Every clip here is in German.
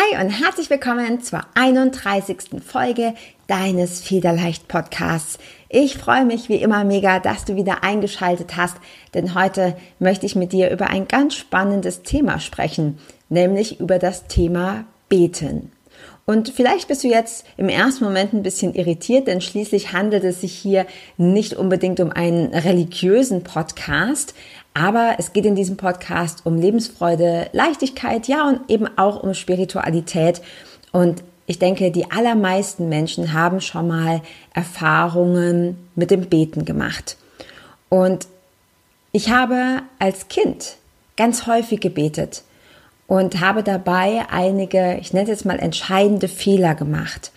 Hi und herzlich willkommen zur 31. Folge deines Federleicht Podcasts. Ich freue mich wie immer mega, dass du wieder eingeschaltet hast, denn heute möchte ich mit dir über ein ganz spannendes Thema sprechen, nämlich über das Thema Beten. Und vielleicht bist du jetzt im ersten Moment ein bisschen irritiert, denn schließlich handelt es sich hier nicht unbedingt um einen religiösen Podcast, aber es geht in diesem Podcast um Lebensfreude, Leichtigkeit, ja und eben auch um Spiritualität. Und ich denke, die allermeisten Menschen haben schon mal Erfahrungen mit dem Beten gemacht. Und ich habe als Kind ganz häufig gebetet und habe dabei einige, ich nenne es jetzt mal entscheidende Fehler gemacht.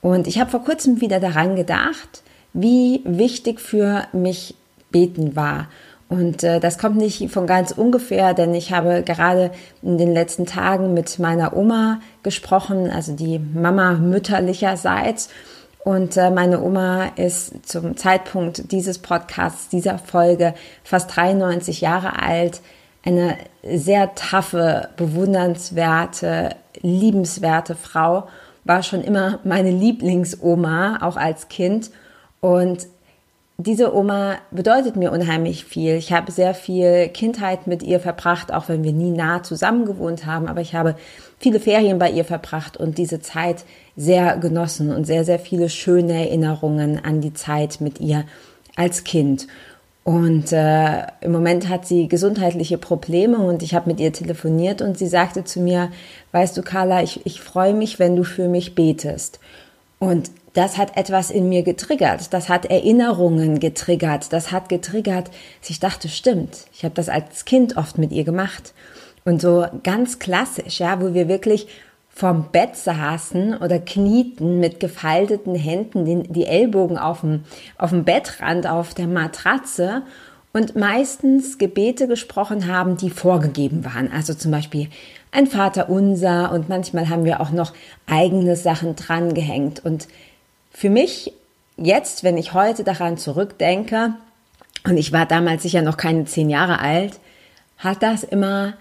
Und ich habe vor kurzem wieder daran gedacht, wie wichtig für mich Beten war und äh, das kommt nicht von ganz ungefähr, denn ich habe gerade in den letzten Tagen mit meiner Oma gesprochen, also die Mama mütterlicherseits. Und äh, meine Oma ist zum Zeitpunkt dieses Podcasts, dieser Folge, fast 93 Jahre alt. Eine sehr taffe, bewundernswerte, liebenswerte Frau. War schon immer meine Lieblingsoma, auch als Kind. Und diese Oma bedeutet mir unheimlich viel. Ich habe sehr viel Kindheit mit ihr verbracht, auch wenn wir nie nah zusammen gewohnt haben. Aber ich habe viele Ferien bei ihr verbracht und diese Zeit sehr genossen und sehr, sehr viele schöne Erinnerungen an die Zeit mit ihr als Kind. Und äh, im Moment hat sie gesundheitliche Probleme und ich habe mit ihr telefoniert und sie sagte zu mir, weißt du, Carla, ich, ich freue mich, wenn du für mich betest. Und das hat etwas in mir getriggert, das hat Erinnerungen getriggert, das hat getriggert, dass ich dachte, stimmt, ich habe das als Kind oft mit ihr gemacht. Und so ganz klassisch, ja, wo wir wirklich vorm Bett saßen oder knieten mit gefalteten Händen, die, die Ellbogen auf dem, auf dem Bettrand, auf der Matratze und meistens Gebete gesprochen haben, die vorgegeben waren. Also zum Beispiel ein Vater unser und manchmal haben wir auch noch eigene Sachen drangehängt. Und für mich jetzt, wenn ich heute daran zurückdenke, und ich war damals sicher noch keine zehn Jahre alt, hat das immer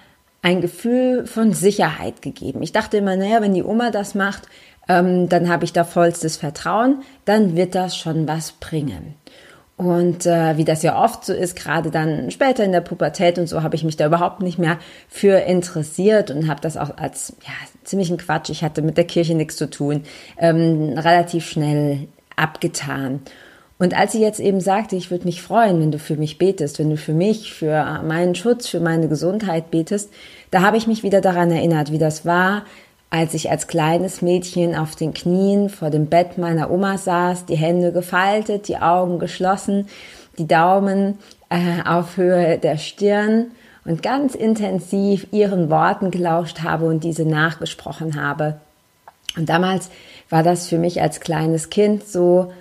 ein Gefühl von Sicherheit gegeben. Ich dachte immer, naja, wenn die Oma das macht, ähm, dann habe ich da vollstes Vertrauen, dann wird das schon was bringen. Und äh, wie das ja oft so ist, gerade dann später in der Pubertät und so, habe ich mich da überhaupt nicht mehr für interessiert und habe das auch als ja, ziemlichen Quatsch, ich hatte mit der Kirche nichts zu tun, ähm, relativ schnell abgetan. Und als sie jetzt eben sagte, ich würde mich freuen, wenn du für mich betest, wenn du für mich, für meinen Schutz, für meine Gesundheit betest, da habe ich mich wieder daran erinnert, wie das war, als ich als kleines Mädchen auf den Knien vor dem Bett meiner Oma saß, die Hände gefaltet, die Augen geschlossen, die Daumen äh, auf Höhe der Stirn und ganz intensiv ihren Worten gelauscht habe und diese nachgesprochen habe. Und damals war das für mich als kleines Kind so,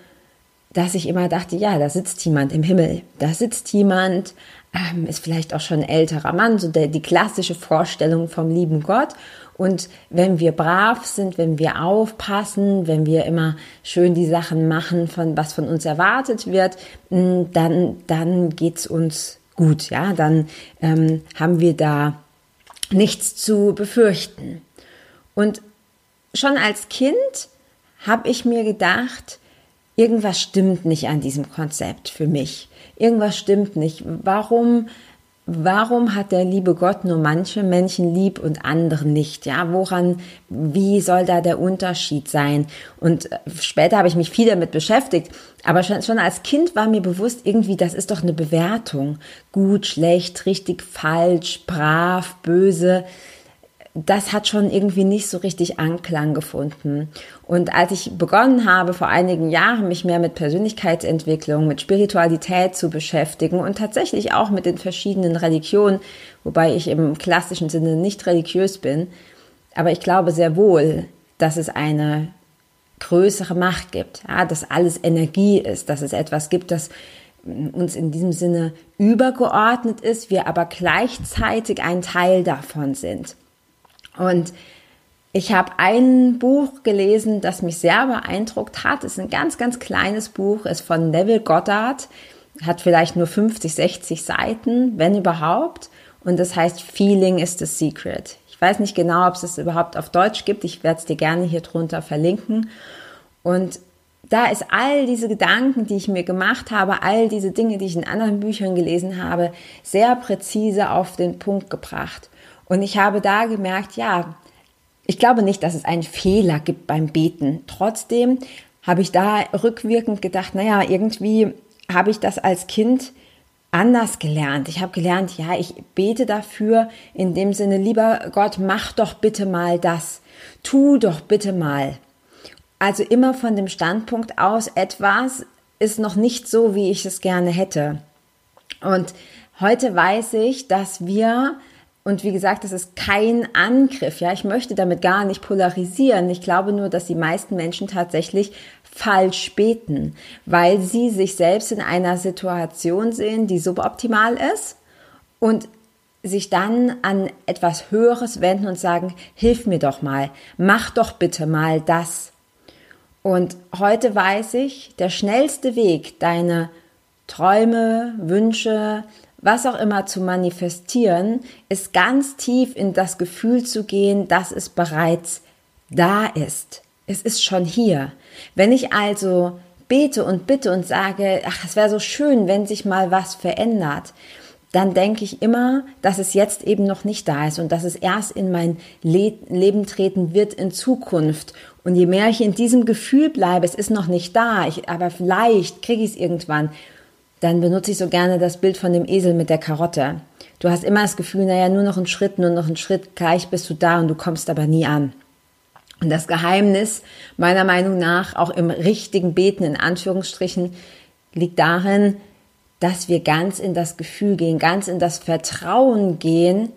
dass ich immer dachte, ja, da sitzt jemand im Himmel, da sitzt jemand, ähm, ist vielleicht auch schon ein älterer Mann, so der, die klassische Vorstellung vom lieben Gott. Und wenn wir brav sind, wenn wir aufpassen, wenn wir immer schön die Sachen machen, von was von uns erwartet wird, dann, dann geht's uns gut, ja, dann ähm, haben wir da nichts zu befürchten. Und schon als Kind habe ich mir gedacht, irgendwas stimmt nicht an diesem Konzept für mich. Irgendwas stimmt nicht. Warum Warum hat der liebe Gott nur manche Menschen lieb und andere nicht? Ja, woran, wie soll da der Unterschied sein? Und äh, später habe ich mich viel damit beschäftigt, aber schon, schon als Kind war mir bewusst, irgendwie, das ist doch eine Bewertung. Gut, schlecht, richtig, falsch, brav, böse das hat schon irgendwie nicht so richtig Anklang gefunden. Und als ich begonnen habe, vor einigen Jahren mich mehr mit Persönlichkeitsentwicklung, mit Spiritualität zu beschäftigen und tatsächlich auch mit den verschiedenen Religionen, wobei ich im klassischen Sinne nicht religiös bin, aber ich glaube sehr wohl, dass es eine größere Macht gibt, ja, dass alles Energie ist, dass es etwas gibt, das uns in diesem Sinne übergeordnet ist, wir aber gleichzeitig ein Teil davon sind. Und ich habe ein Buch gelesen, das mich sehr beeindruckt hat. Es ist ein ganz, ganz kleines Buch, ist von Neville Goddard, hat vielleicht nur 50, 60 Seiten, wenn überhaupt. Und das heißt Feeling is the Secret. Ich weiß nicht genau, ob es es überhaupt auf Deutsch gibt. Ich werde es dir gerne hier drunter verlinken. Und da ist all diese Gedanken, die ich mir gemacht habe, all diese Dinge, die ich in anderen Büchern gelesen habe, sehr präzise auf den Punkt gebracht. Und ich habe da gemerkt, ja, ich glaube nicht, dass es einen Fehler gibt beim Beten. Trotzdem habe ich da rückwirkend gedacht, naja, irgendwie habe ich das als Kind anders gelernt. Ich habe gelernt, ja, ich bete dafür in dem Sinne, lieber Gott, mach doch bitte mal das. Tu doch bitte mal. Also immer von dem Standpunkt aus, etwas ist noch nicht so, wie ich es gerne hätte. Und heute weiß ich, dass wir und wie gesagt, das ist kein Angriff. Ja, ich möchte damit gar nicht polarisieren. Ich glaube nur, dass die meisten Menschen tatsächlich falsch beten, weil sie sich selbst in einer Situation sehen, die suboptimal ist und sich dann an etwas Höheres wenden und sagen, hilf mir doch mal, mach doch bitte mal das. Und heute weiß ich, der schnellste Weg, deine Träume, Wünsche, was auch immer zu manifestieren, ist ganz tief in das Gefühl zu gehen, dass es bereits da ist. Es ist schon hier. Wenn ich also bete und bitte und sage, ach, es wäre so schön, wenn sich mal was verändert, dann denke ich immer, dass es jetzt eben noch nicht da ist und dass es erst in mein Le Leben treten wird in Zukunft. Und je mehr ich in diesem Gefühl bleibe, es ist noch nicht da, ich, aber vielleicht kriege ich es irgendwann, dann benutze ich so gerne das Bild von dem Esel mit der Karotte. Du hast immer das Gefühl, naja, nur noch einen Schritt, nur noch einen Schritt, gleich bist du da und du kommst aber nie an. Und das Geheimnis, meiner Meinung nach, auch im richtigen Beten in Anführungsstrichen, liegt darin, dass wir ganz in das Gefühl gehen, ganz in das Vertrauen gehen,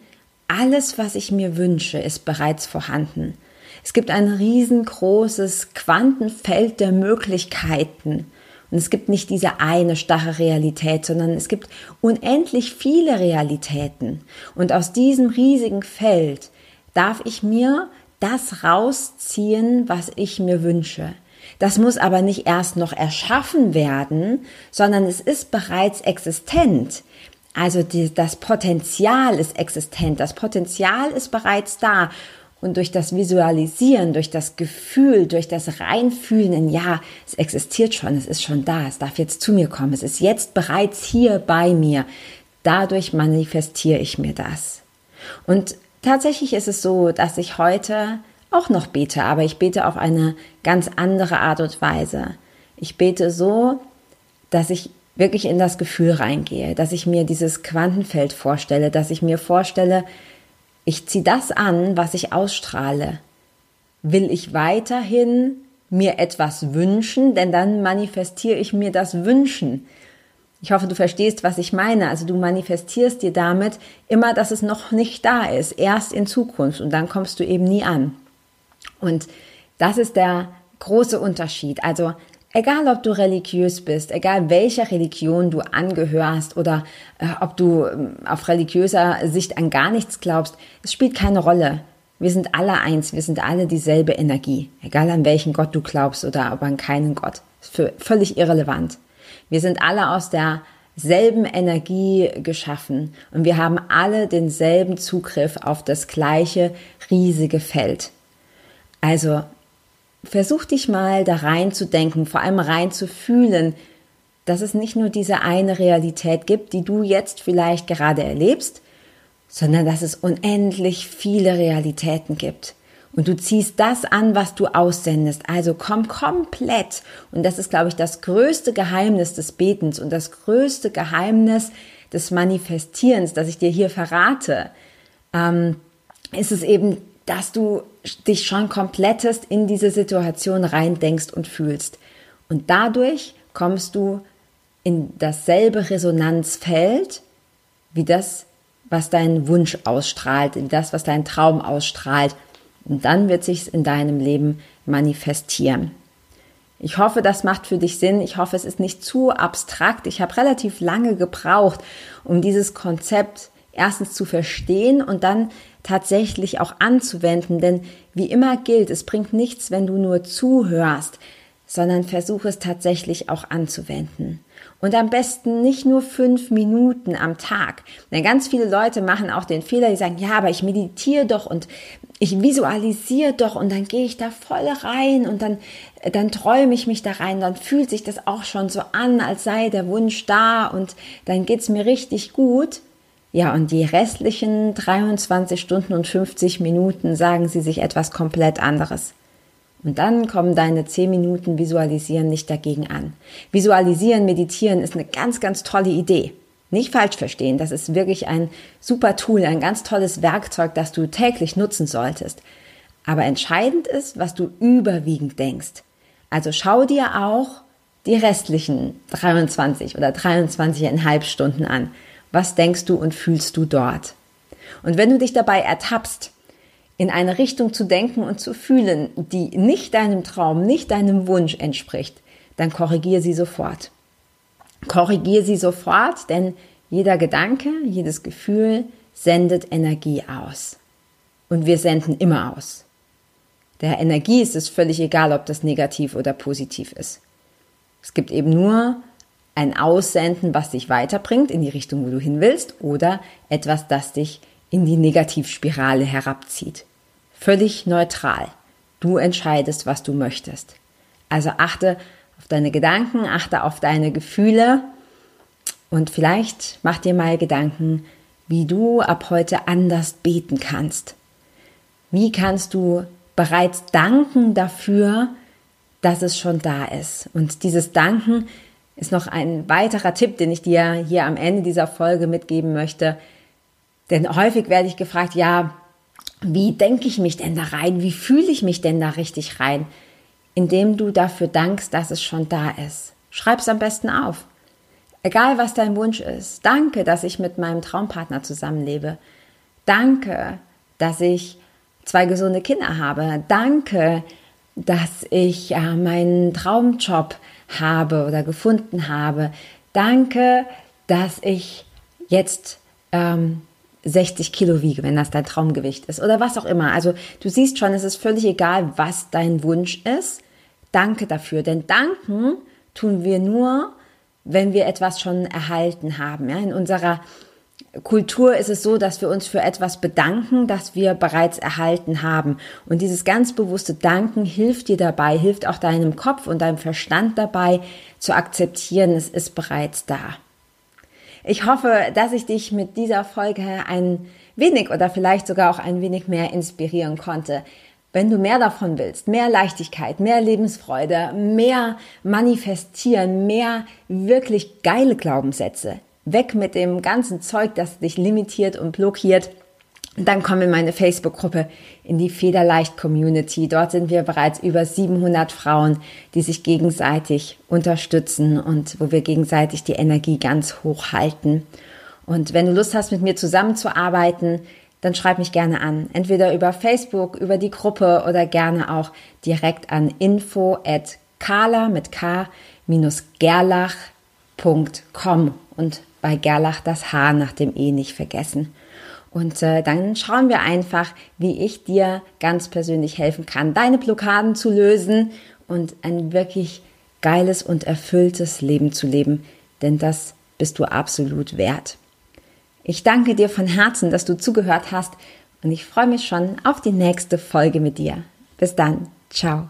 alles, was ich mir wünsche, ist bereits vorhanden. Es gibt ein riesengroßes Quantenfeld der Möglichkeiten. Und es gibt nicht diese eine starre Realität, sondern es gibt unendlich viele Realitäten. Und aus diesem riesigen Feld darf ich mir das rausziehen, was ich mir wünsche. Das muss aber nicht erst noch erschaffen werden, sondern es ist bereits existent. Also die, das Potenzial ist existent, das Potenzial ist bereits da. Und durch das Visualisieren, durch das Gefühl, durch das Reinfühlen in, ja, es existiert schon, es ist schon da, es darf jetzt zu mir kommen, es ist jetzt bereits hier bei mir. Dadurch manifestiere ich mir das. Und tatsächlich ist es so, dass ich heute auch noch bete, aber ich bete auf eine ganz andere Art und Weise. Ich bete so, dass ich wirklich in das Gefühl reingehe, dass ich mir dieses Quantenfeld vorstelle, dass ich mir vorstelle, ich ziehe das an, was ich ausstrahle. Will ich weiterhin mir etwas wünschen, denn dann manifestiere ich mir das Wünschen. Ich hoffe, du verstehst, was ich meine. Also du manifestierst dir damit immer, dass es noch nicht da ist, erst in Zukunft und dann kommst du eben nie an. Und das ist der große Unterschied. Also Egal, ob du religiös bist, egal welcher Religion du angehörst oder äh, ob du äh, auf religiöser Sicht an gar nichts glaubst, es spielt keine Rolle. Wir sind alle eins, wir sind alle dieselbe Energie, egal an welchen Gott du glaubst oder ob an keinen Gott. Für völlig irrelevant. Wir sind alle aus derselben Energie geschaffen und wir haben alle denselben Zugriff auf das gleiche riesige Feld. Also versuch dich mal da rein zu denken, vor allem rein zu fühlen, dass es nicht nur diese eine Realität gibt, die du jetzt vielleicht gerade erlebst, sondern dass es unendlich viele Realitäten gibt. Und du ziehst das an, was du aussendest. Also komm komplett. Und das ist, glaube ich, das größte Geheimnis des Betens und das größte Geheimnis des Manifestierens, das ich dir hier verrate. Ähm, ist es eben dass du dich schon komplettest in diese Situation reindenkst und fühlst. Und dadurch kommst du in dasselbe Resonanzfeld wie das, was dein Wunsch ausstrahlt, in das, was dein Traum ausstrahlt. Und dann wird sich's in deinem Leben manifestieren. Ich hoffe, das macht für dich Sinn. Ich hoffe, es ist nicht zu abstrakt. Ich habe relativ lange gebraucht, um dieses Konzept erstens zu verstehen und dann tatsächlich auch anzuwenden. Denn wie immer gilt, es bringt nichts, wenn du nur zuhörst, sondern versuche es tatsächlich auch anzuwenden. Und am besten nicht nur fünf Minuten am Tag. Denn ganz viele Leute machen auch den Fehler, die sagen, ja, aber ich meditiere doch und ich visualisiere doch und dann gehe ich da voll rein und dann, dann träume ich mich da rein, dann fühlt sich das auch schon so an, als sei der Wunsch da und dann geht's mir richtig gut. Ja, und die restlichen 23 Stunden und 50 Minuten sagen sie sich etwas komplett anderes. Und dann kommen deine 10 Minuten Visualisieren nicht dagegen an. Visualisieren, meditieren ist eine ganz, ganz tolle Idee. Nicht falsch verstehen, das ist wirklich ein super Tool, ein ganz tolles Werkzeug, das du täglich nutzen solltest. Aber entscheidend ist, was du überwiegend denkst. Also schau dir auch die restlichen 23 oder 23,5 Stunden an. Was denkst du und fühlst du dort? Und wenn du dich dabei ertappst, in eine Richtung zu denken und zu fühlen, die nicht deinem Traum, nicht deinem Wunsch entspricht, dann korrigier sie sofort. Korrigier sie sofort, denn jeder Gedanke, jedes Gefühl sendet Energie aus. Und wir senden immer aus. Der Energie ist es völlig egal, ob das negativ oder positiv ist. Es gibt eben nur ein Aussenden, was dich weiterbringt in die Richtung, wo du hin willst, oder etwas, das dich in die Negativspirale herabzieht. Völlig neutral. Du entscheidest, was du möchtest. Also achte auf deine Gedanken, achte auf deine Gefühle und vielleicht mach dir mal Gedanken, wie du ab heute anders beten kannst. Wie kannst du bereits danken dafür, dass es schon da ist? Und dieses Danken ist noch ein weiterer Tipp, den ich dir hier am Ende dieser Folge mitgeben möchte. Denn häufig werde ich gefragt, ja, wie denke ich mich denn da rein? Wie fühle ich mich denn da richtig rein? Indem du dafür dankst, dass es schon da ist. Schreib es am besten auf. Egal was dein Wunsch ist. Danke, dass ich mit meinem Traumpartner zusammenlebe. Danke, dass ich zwei gesunde Kinder habe. Danke, dass ich äh, meinen Traumjob habe oder gefunden habe. Danke, dass ich jetzt ähm, 60 Kilo wiege, wenn das dein Traumgewicht ist oder was auch immer. Also du siehst schon, es ist völlig egal, was dein Wunsch ist. Danke dafür, denn danken tun wir nur, wenn wir etwas schon erhalten haben. Ja, in unserer Kultur ist es so, dass wir uns für etwas bedanken, das wir bereits erhalten haben. Und dieses ganz bewusste Danken hilft dir dabei, hilft auch deinem Kopf und deinem Verstand dabei zu akzeptieren, es ist bereits da. Ich hoffe, dass ich dich mit dieser Folge ein wenig oder vielleicht sogar auch ein wenig mehr inspirieren konnte. Wenn du mehr davon willst, mehr Leichtigkeit, mehr Lebensfreude, mehr manifestieren, mehr wirklich geile Glaubenssätze, weg mit dem ganzen Zeug, das dich limitiert und blockiert, dann komm in meine Facebook-Gruppe, in die Federleicht Community. Dort sind wir bereits über 700 Frauen, die sich gegenseitig unterstützen und wo wir gegenseitig die Energie ganz hoch halten. Und wenn du Lust hast, mit mir zusammenzuarbeiten, dann schreib mich gerne an. Entweder über Facebook, über die Gruppe oder gerne auch direkt an info at kala mit k gerlach.com und bei Gerlach das H nach dem E nicht vergessen. Und äh, dann schauen wir einfach, wie ich dir ganz persönlich helfen kann, deine Blockaden zu lösen und ein wirklich geiles und erfülltes Leben zu leben. Denn das bist du absolut wert. Ich danke dir von Herzen, dass du zugehört hast und ich freue mich schon auf die nächste Folge mit dir. Bis dann. Ciao.